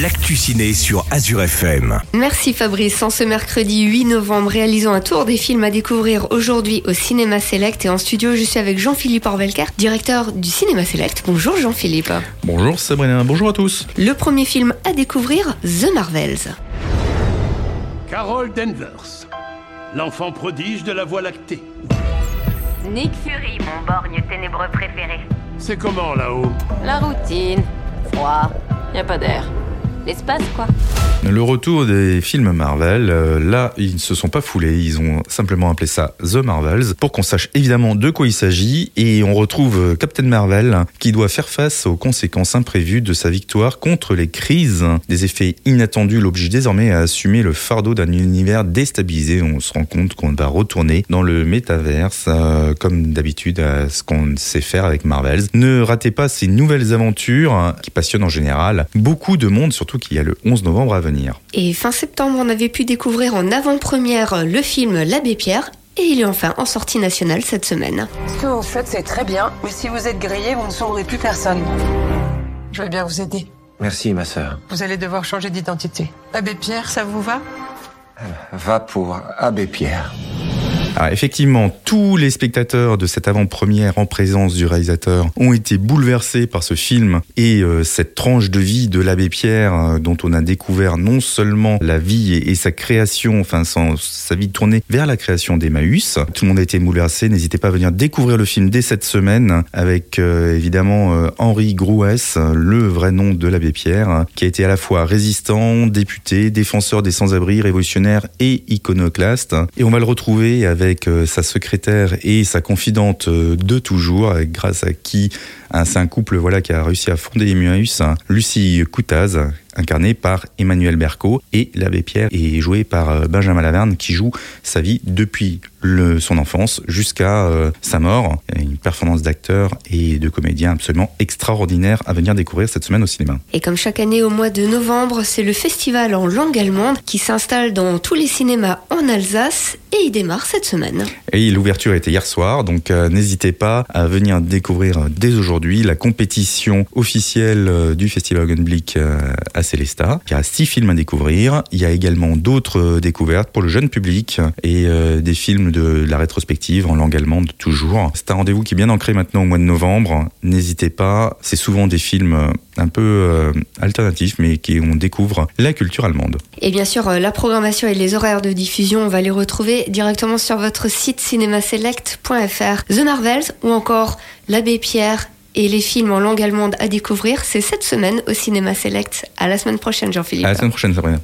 l'actu ciné sur Azure FM. Merci Fabrice. En ce mercredi 8 novembre, réalisons un tour des films à découvrir aujourd'hui au Cinéma Select. Et en studio, je suis avec Jean-Philippe Orvelker, directeur du Cinéma Select. Bonjour Jean-Philippe. Bonjour Sabrina, bonjour à tous. Le premier film à découvrir, The Marvels. Carol Danvers, l'enfant prodige de la Voie lactée. Nick Fury, mon borgne ténébreux préféré. C'est comment là-haut? La routine. Froid. Y a pas d'air. L'espace, quoi. Le retour des films Marvel, euh, là, ils ne se sont pas foulés, ils ont simplement appelé ça The Marvels, pour qu'on sache évidemment de quoi il s'agit, et on retrouve euh, Captain Marvel, qui doit faire face aux conséquences imprévues de sa victoire contre les crises. Des effets inattendus l'obligent désormais à assumer le fardeau d'un univers déstabilisé. On se rend compte qu'on va retourner dans le métaverse, euh, comme d'habitude, à ce qu'on sait faire avec Marvels. Ne ratez pas ces nouvelles aventures, qui passionnent en général beaucoup de monde, surtout qu'il y a le 11 novembre à venir. Et fin septembre, on avait pu découvrir en avant-première le film L'Abbé Pierre. Et il est enfin en sortie nationale cette semaine. Ce que vous faites, c'est très bien, mais si vous êtes grillé, vous ne sauverez plus personne. Je vais bien vous aider. Merci, ma sœur. Vous allez devoir changer d'identité. Abbé Pierre, ça vous va? Va pour Abbé Pierre. Ah, effectivement, tous les spectateurs de cette avant-première en présence du réalisateur ont été bouleversés par ce film et euh, cette tranche de vie de l'abbé Pierre euh, dont on a découvert non seulement la vie et, sa création, enfin sa vie tournée vers la création d'Emmaüs. Tout le monde a été bouleversé. N'hésitez pas à venir découvrir le film dès cette semaine avec euh, évidemment Henri Grouès, le vrai nom de l'abbé Pierre, qui a été à la fois résistant, député, défenseur des sans-abri, révolutionnaire et iconoclaste. Et on va le retrouver avec euh, sa secrétaire et sa confidente euh, de toujours, grâce à qui c'est un couple voilà qui a réussi à fonder Emmaüs, hein, Lucie Coutaz, incarnée par Emmanuel Berco, et l'abbé Pierre est joué par euh, Benjamin Laverne, qui joue sa vie depuis le- son enfance jusqu'à euh, sa mort. Une performance d'acteur et de comédien absolument extraordinaire à venir découvrir cette semaine au cinéma. Et comme chaque année au mois de novembre, c'est le festival en langue allemande qui s'installe dans tous les cinémas en Alsace et il démarre cette semaine. Et l'ouverture était hier soir, donc euh, n'hésitez pas à venir découvrir dès aujourd'hui la compétition officielle euh, du Festival euh, à Célestat. Il y a six films à découvrir. Il y a également d'autres euh, découvertes pour le jeune public et euh, des films de la rétrospective en langue allemande toujours. C'est un rendez-vous qui est bien ancré maintenant au mois de novembre. N'hésitez pas, c'est souvent des films euh, un peu alternatifs, mais qui on découvre la culture allemande. Et bien sûr, la programmation et les horaires de diffusion, on va les retrouver directement sur votre site cinémaselect.fr. The Marvels ou encore L'Abbé Pierre et les films en langue allemande à découvrir, c'est cette semaine au Cinéma Select. À la semaine prochaine, Jean-Philippe. À la semaine prochaine, Sabrina.